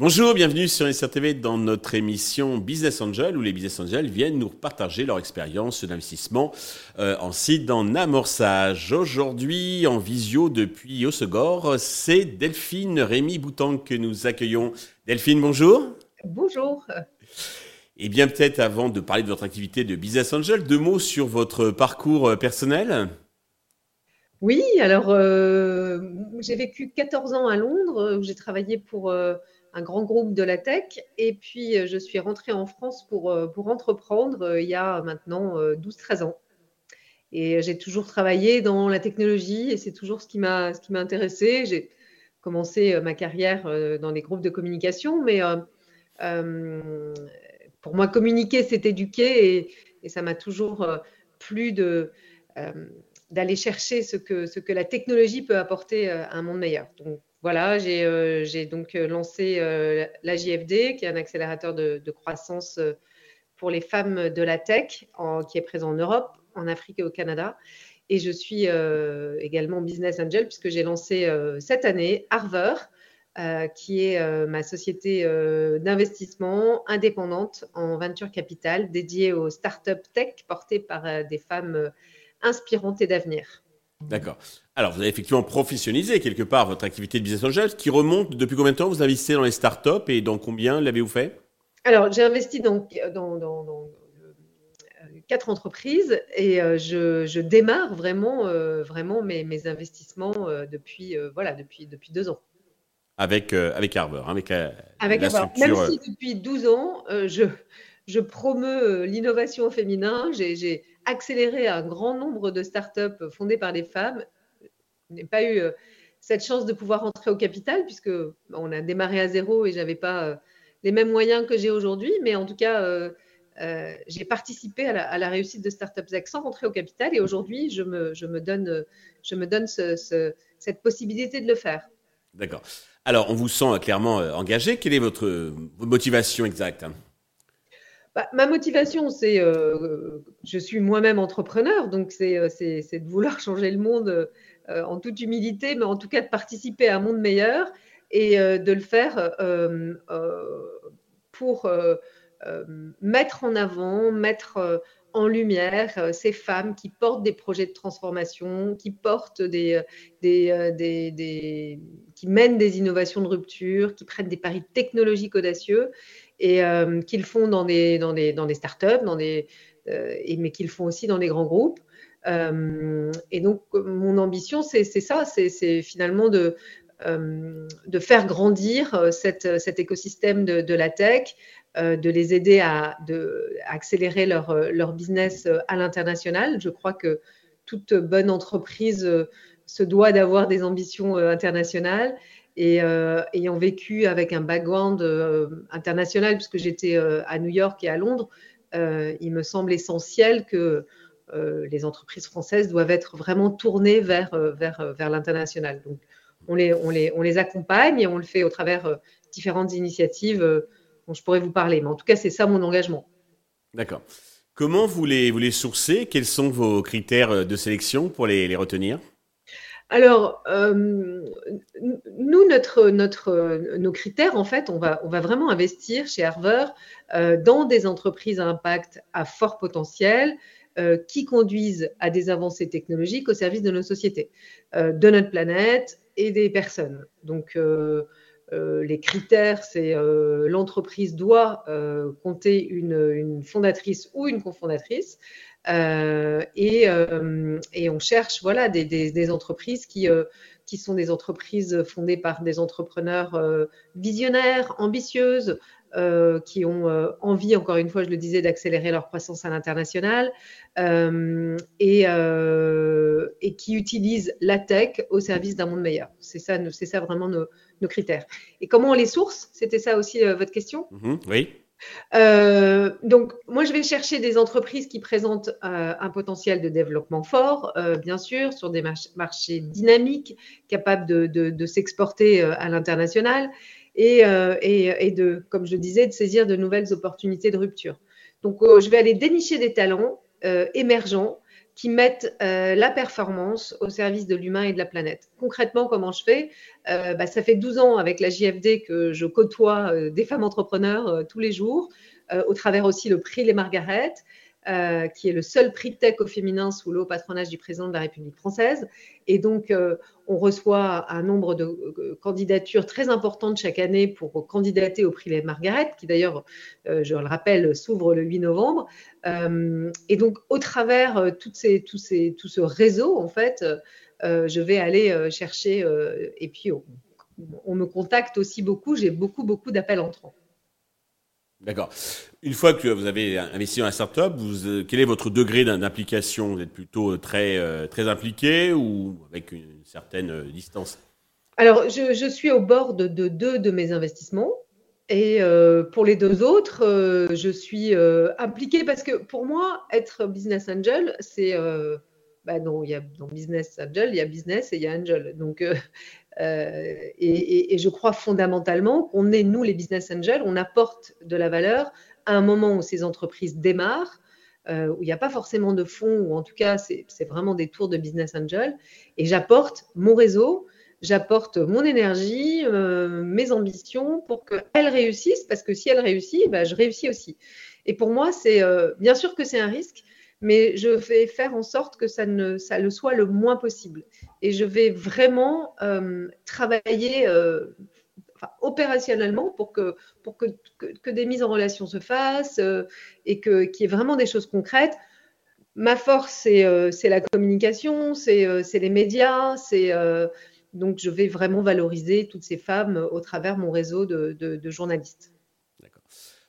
Bonjour, bienvenue sur SRTV dans notre émission Business Angel où les Business Angels viennent nous partager leur expérience d'investissement euh, en site en amorçage. Aujourd'hui, en visio depuis Osegor, c'est Delphine Rémy Boutan que nous accueillons. Delphine, bonjour. Bonjour. Et bien peut-être avant de parler de votre activité de Business Angel, deux mots sur votre parcours euh, personnel. Oui, alors euh, j'ai vécu 14 ans à Londres où j'ai travaillé pour un grand groupe de la tech. Et puis, euh, je suis rentrée en France pour, euh, pour entreprendre euh, il y a maintenant 12-13 ans. Et j'ai toujours travaillé dans la technologie et c'est toujours ce qui m'a intéressé. J'ai commencé ma carrière dans les groupes de communication, mais pour moi, communiquer, c'est éduquer et, ça m'a toujours plu de d'aller chercher ce que, la technologie peut apporter à un monde meilleur. Donc, voilà, j'ai euh, donc euh, lancé euh, la JFD, qui est un accélérateur de, croissance pour les femmes de la tech, qui est présent en Europe, en Afrique et au Canada. Et je suis également business angel puisque j'ai lancé cette année Harver, qui est ma société d'investissement indépendante en venture capital dédiée aux startups tech portées par des femmes inspirantes et d'avenir. D'accord. Alors, vous avez effectivement professionnalisé quelque part votre activité de business angel, qui remonte depuis combien de temps vous investissez dans les startups et dans combien l'avez-vous fait? Alors, j'ai investi dans, dans, quatre entreprises et euh, je, démarre vraiment, euh, vraiment mes, investissements euh, depuis, voilà, depuis, depuis deux ans. Avec, avec Harvard, hein, avec, avec Harvard. Même si depuis 12 ans, je, je promeus l'innovation féminin, j'ai accéléré un grand nombre de startups fondées par des femmes n'ai pas eu euh, cette chance de pouvoir rentrer au capital puisque on a démarré à zéro et j'avais pas euh, les mêmes moyens que j'ai aujourd'hui. Mais en tout cas, euh, j'ai participé à la, réussite de Startup Zach sans rentrer au capital et aujourd'hui, je me, je me, donne, je me donne cette possibilité de le faire. D'accord. Alors, on vous sent clairement engagé. Quelle est votre motivation exacte bah, ma motivation, c'est, je suis moi-même entrepreneur, donc c'est, de vouloir changer le monde euh, en toute humilité, mais en tout cas de participer à un monde meilleur et euh, de le faire euh, pour mettre en avant, mettre en lumière ces femmes qui portent des projets de transformation, qui portent des, des, qui mènent des innovations de rupture, qui prennent des paris technologiques audacieux et euh, qu'ils font dans des, dans des, startups, dans des, mais qu'ils font aussi dans des grands groupes. Euh, et donc, mon ambition, c'est ça, c'est finalement de, euh, faire grandir euh, cet écosystème de, la tech, de les aider à, accélérer leur, leur, business à l'international. Je crois que toute bonne entreprise se doit d'avoir des ambitions internationales. Et ayant vécu avec un background international, puisque j'étais à New York et à Londres, il me semble essentiel que euh, les entreprises françaises doivent être vraiment tournées vers, euh, euh, l'international. Donc, on, les, on les accompagne et on le fait au travers différentes initiatives dont je pourrais vous parler. Mais en tout cas, c'est ça mon engagement. D'accord. Comment vous les, vous les sourcez? Quels sont vos critères de sélection pour les, les retenir? Alors, nous, notre, notre, nos critères, en fait, on va, on va vraiment investir chez Harvard dans des entreprises à impact à fort potentiel, euh, qui conduisent à des avancées technologiques au service de nos sociétés, euh, de notre planète et des personnes. Donc, euh, les critères, c'est l'entreprise doit compter une, fondatrice ou une cofondatrice. Et, et, on cherche voilà, des, des, entreprises qui, qui sont des entreprises fondées par des entrepreneurs visionnaires, ambitieuses, euh, qui ont euh, envie, encore une fois, je le disais, d'accélérer leur croissance à l'international euh, et, et, qui utilisent la tech au service d'un monde meilleur. C'est ça, c'est ça vraiment nos, nos, critères. Et comment on les source? C'était ça aussi votre question? Mm-hmm. Oui. Euh, donc, moi, je vais chercher des entreprises qui présentent euh, un potentiel de développement fort, euh, bien sûr, sur des marchés dynamiques, capables de, de, de s'exporter à l'international, euh, et, de, comme je disais, de saisir de nouvelles opportunités de rupture. Donc, euh, je vais aller dénicher des talents émergents qui mettent la performance au service de l'humain et de la planète. Concrètement, comment je fais? Bah, Ça fait 12 ans avec la JFD que je côtoie des femmes entrepreneurs tous les jours, au travers aussi le prix Les Margaret. Euh, qui est le seul prix tech au féminin sous le patronage du président de la République française. Et donc, euh, on reçoit un nombre de euh, candidatures très importantes chaque année pour candidater au prix Les Margaret, qui d'ailleurs, je le rappelle, s'ouvre le 8 novembre. et donc, au travers ces, tout ce réseau, en fait, je vais aller chercher, et puis on, on me contacte aussi beaucoup, j'ai beaucoup, beaucoup d'appels entrants. D'accord. Une fois que vous avez investi dans la startup, euh, quel est votre degré d'implication? Vous êtes plutôt euh, très, euh, très impliqué ou avec une certaine distance? Alors, je, suis au bord de, deux de mes investissements. Et pour les deux autres, je suis impliquée parce que pour moi, être business angel, c'est bah non, il y a dans business angel, il y a business et il y a angel. Donc euh, et, je crois fondamentalement qu'on est, nous, les business angels, on apporte de la valeur à un moment où ces entreprises démarrent, euh, où il n'y a pas forcément de fonds, ou en tout cas, c'est vraiment des tours de business angel. Et j'apporte mon réseau, j'apporte mon énergie, euh, mes ambitions pour qu'elles réussissent, parce que si elles réussissent, bah, je réussis aussi. Et pour moi, c'est bien sûr que c'est un risque, mais je vais faire en sorte que ça, ne, ça le soit le moins possible. Et je vais vraiment euh, travailler euh, opérationnellement pour, que, pour que, que, des mises en relation se fassent euh, et qu'il y ait vraiment des choses concrètes. Ma force, c'est la communication, c'est les médias, c'est donc je vais vraiment valoriser toutes ces femmes au travers mon réseau de, de journalistes.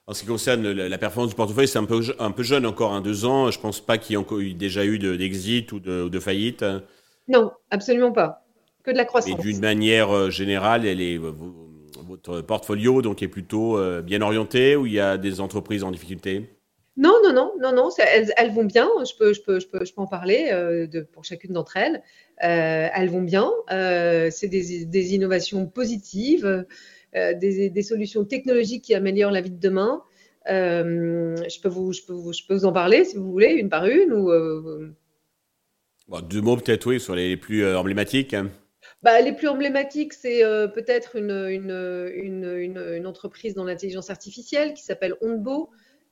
En ce qui concerne la performance du portefeuille, c'est un peu, un peu jeune encore, hein, deux ans. Je ne pense pas qu'il y ait déjà eu d'exit ou de, faillite. Non, absolument pas. Que de la croissance. Et d'une manière euh, générale, elle est, votre portfolio donc, est plutôt euh, bien orienté ou il y a des entreprises en difficulté? Non, non, non, non, non, elles, vont bien. Je peux, je peux, je peux, je peux en parler euh, de, pour chacune d'entre elles. elles vont bien. c'est des, des, innovations positives. Euh, des, solutions technologiques qui améliorent la vie de demain. Euh, je, peux vous, je, peux vous, je peux vous en parler si vous voulez, une par une ou, euh, Deux mots peut-être, oui, sur les plus emblématiques. Bah, les plus emblématiques, c'est peut-être une, une, une, une, entreprise dans l'intelligence artificielle qui s'appelle Onbo,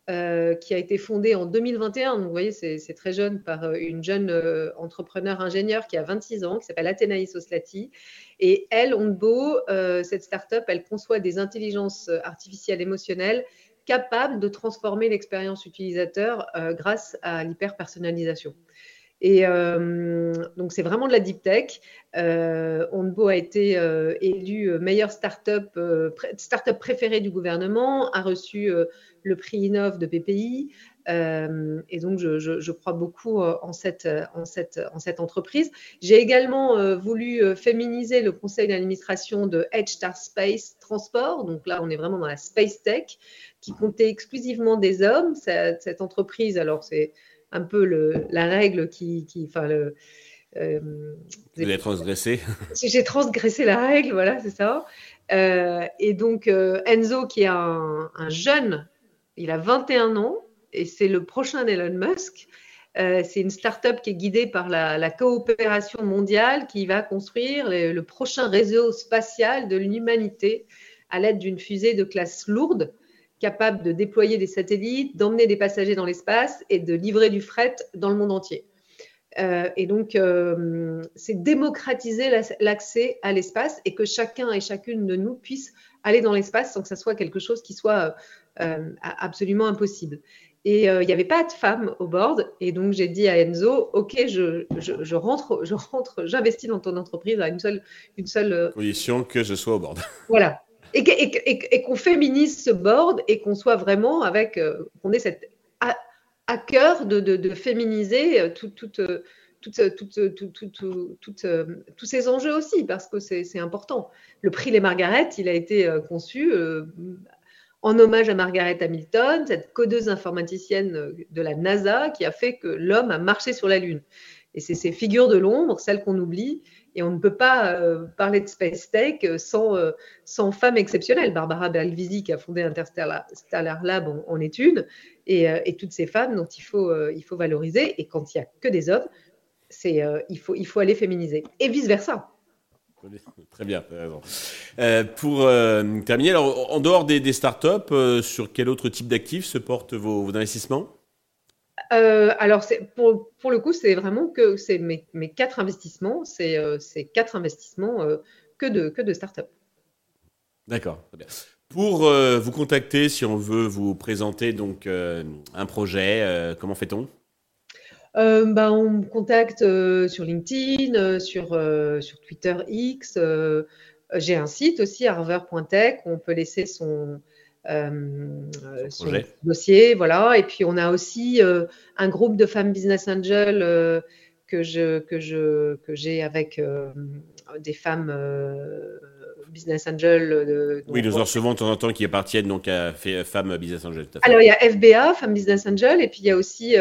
euh, qui a été fondée en 2021. Donc, vous voyez, c'est très jeune par euh, une jeune euh, entrepreneur ingénieure qui a 26 ans, qui s'appelle Athénaïs Oslati. Et elle, Onbo, cette start-up, elle conçoit des intelligences artificielles émotionnelles capables de transformer l'expérience utilisateur grâce à l'hyper-personnalisation. Et donc, c'est vraiment de la deep tech. Onbo a été élu meilleure start-up start préférée du gouvernement, a reçu le prix Innov de PPI. Euh, et donc, je, crois beaucoup euh, en cette, en cette, en cette entreprise. J'ai également euh, voulu féminiser le conseil d'administration de Edge Star Space Transport. Donc là, on est vraiment dans la space tech, qui comptait exclusivement des hommes. Cette entreprise, alors c'est un peu le, la règle qui, qui enfin le, Vous avez transgressé J'ai transgressé la règle, voilà, c'est ça. et donc Enzo, qui est un, un jeune il a 21 ans et c'est le prochain Elon Musk. Euh, c'est une start-up qui est guidée par la, coopération mondiale qui va construire le, prochain réseau spatial de l'humanité à l'aide d'une fusée de classe lourde capable de déployer des satellites, d'emmener des passagers dans l'espace et de livrer du fret dans le monde entier. Euh, et donc, euh, c'est démocratiser l'accès à l'espace et que chacun et chacune de nous puisse aller dans l'espace sans que ça soit quelque chose qui soit euh, absolument impossible. Et il n'y avait pas de femmes au board. Et donc, j'ai dit à Enzo, OK, je, je, rentre, je rentre, j'investis dans ton entreprise à une seule, une seule condition que je sois au board. Voilà. Et, qu'on féminise ce board et qu'on soit vraiment avec, qu'on ait cette à, cœur de, féminiser tous ces enjeux aussi, parce que c'est important. Le prix Les Margaret, il a été conçu en hommage à Margaret Hamilton, cette codeuse informaticienne euh, de la NASA qui a fait que l'homme a marché sur la Lune. Et c'est ces figures de l'ombre, celles qu'on oublie, Et on ne peut pas parler de Space Tech sans, sans femmes exceptionnelles. Barbara Belvisi, qui a fondé Interstellar Lab, en, est une. Et, et, toutes ces femmes dont il faut, il faut valoriser. Et quand il n'y a que des hommes, c'est, il, faut, il faut aller féminiser. Et vice-versa. Très bien, euh, pour euh, terminer, alors, en dehors des, startups, euh, sur quel autre type d'actifs se portent vos, investissements? Alors, pour, pour, le coup, c'est vraiment que c'est mes, mes, quatre investissements, c'est quatre investissements que, de, que de startups. D'accord. Pour vous contacter, si on veut vous présenter donc un projet, comment fait-on? Euh, bah, on me contacte euh, sur LinkedIn, euh, sur, sur Twitter X. J'ai un site aussi, harvard.tech, où on peut laisser son, son, dossier. Voilà. Et puis, on a aussi un groupe de femmes business angel que je que je que j'ai avec des femmes business angel. oui, nous en recevons de temps en temps qui appartiennent donc à femmes business angel. Alors il y a FBA, femmes business angel, et puis il y a aussi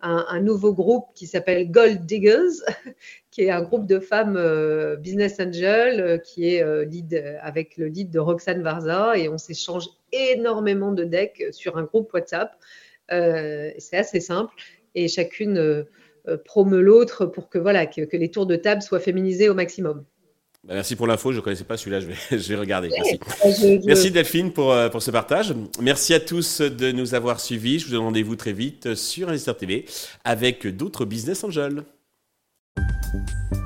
un, nouveau groupe qui s'appelle Gold Diggers, qui est un groupe de femmes euh, business angel euh, qui est euh, lead, avec le lead de Roxane Varza et on s'échange énormément de decks sur un groupe WhatsApp. c'est assez simple et chacune promeut l'autre pour que, voilà, que, les tours de table soient féminisés au maximum. Bah, merci pour l'info, je ne connaissais pas celui-là, je vais, je vais regarder. Merci. Merci Delphine pour, pour ce partage. Merci à tous de nous avoir suivis. Je vous donne rendez-vous très vite sur Investor TV avec d'autres business angels. you